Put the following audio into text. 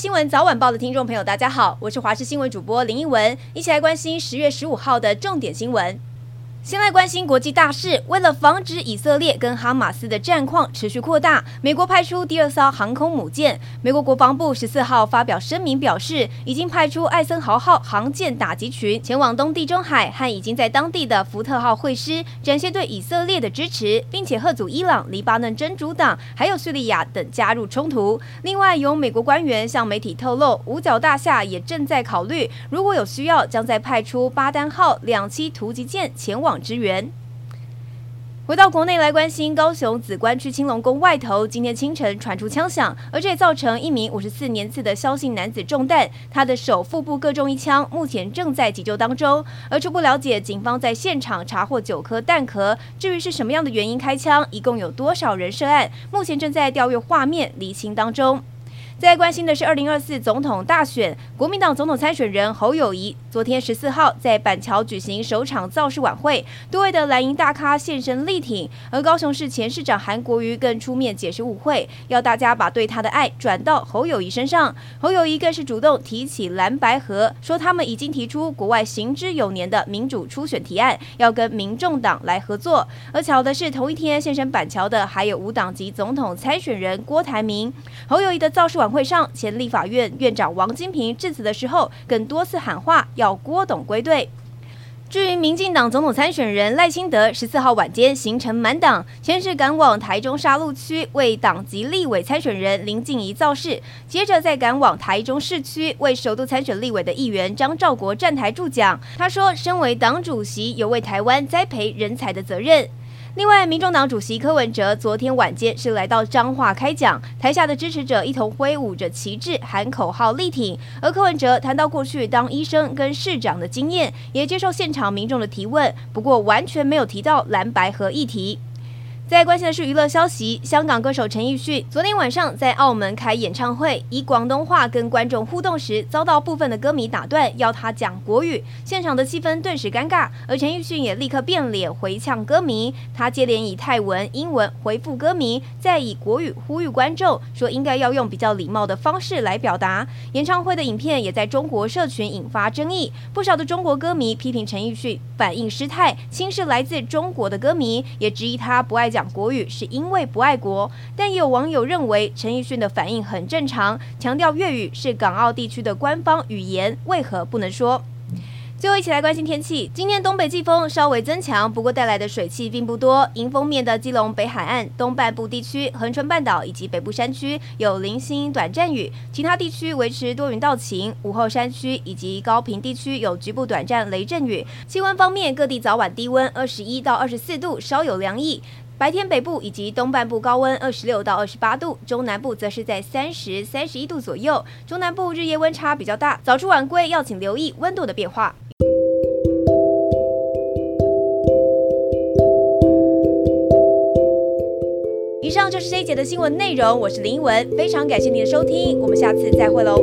新闻早晚报的听众朋友，大家好，我是华视新闻主播林一文，一起来关心十月十五号的重点新闻。先来关心国际大事。为了防止以色列跟哈马斯的战况持续扩大，美国派出第二艘航空母舰。美国国防部十四号发表声明表示，已经派出艾森豪号航舰打击群前往东地中海，和已经在当地的福特号会师，展现对以色列的支持，并且贺阻伊朗、黎巴嫩真主党还有叙利亚等加入冲突。另外，有美国官员向媒体透露，五角大厦也正在考虑，如果有需要，将再派出巴丹号两栖突击舰前往。支援。回到国内来关心，高雄梓官区青龙宫外头，今天清晨传出枪响，而这也造成一名五十四年次的萧姓男子中弹，他的手腹部各中一枪，目前正在急救当中。而初步了解，警方在现场查获九颗弹壳，至于是什么样的原因开枪，一共有多少人涉案，目前正在调阅画面厘清当中。再关心的是，二零二四总统大选，国民党总统参选人侯友谊昨天十四号在板桥举行首场造势晚会，多位的蓝营大咖现身力挺，而高雄市前市长韩国瑜更出面解释误会，要大家把对他的爱转到侯友谊身上。侯友谊更是主动提起蓝白合，说他们已经提出国外行之有年的民主初选提案，要跟民众党来合作。而巧的是，同一天现身板桥的还有无党籍总统参选人郭台铭。侯友谊的造势晚会上，前立法院院长王金平致辞的时候，更多次喊话 要郭董归队。至于民进党总统参选人赖清德，十四号晚间行程满档，先是赶往台中沙鹿区为党籍立委参选人林静怡造势，接着再赶往台中市区为首都参选立委的议员张兆国站台助讲。他说，身为党主席，有为台湾栽培人才的责任。另外，民众党主席柯文哲昨天晚间是来到彰化开讲，台下的支持者一同挥舞着旗帜，喊口号力挺。而柯文哲谈到过去当医生跟市长的经验，也接受现场民众的提问，不过完全没有提到蓝白合议题。再关心的是娱乐消息，香港歌手陈奕迅昨天晚上在澳门开演唱会，以广东话跟观众互动时，遭到部分的歌迷打断，要他讲国语，现场的气氛顿时尴尬。而陈奕迅也立刻变脸回呛歌迷，他接连以泰文、英文回复歌迷，再以国语呼吁观众，说应该要用比较礼貌的方式来表达。演唱会的影片也在中国社群引发争议，不少的中国歌迷批评陈奕迅反应失态，轻视来自中国的歌迷，也质疑他不爱讲。讲国语是因为不爱国，但也有网友认为陈奕迅的反应很正常，强调粤语是港澳地区的官方语言，为何不能说？最后一起来关心天气，今天东北季风稍微增强，不过带来的水汽并不多。迎风面的基隆北海岸东半部地区、恒春半岛以及北部山区有零星短暂雨，其他地区维持多云到晴。午后山区以及高屏地区有局部短暂雷阵雨。气温方面，各地早晚低温二十一到二十四度，稍有凉意。白天北部以及东半部高温二十六到二十八度，中南部则是在三十、三十一度左右。中南部日夜温差比较大，早出晚归要请留意温度的变化。以上就是这一节的新闻内容，我是林文，非常感谢您的收听，我们下次再会喽。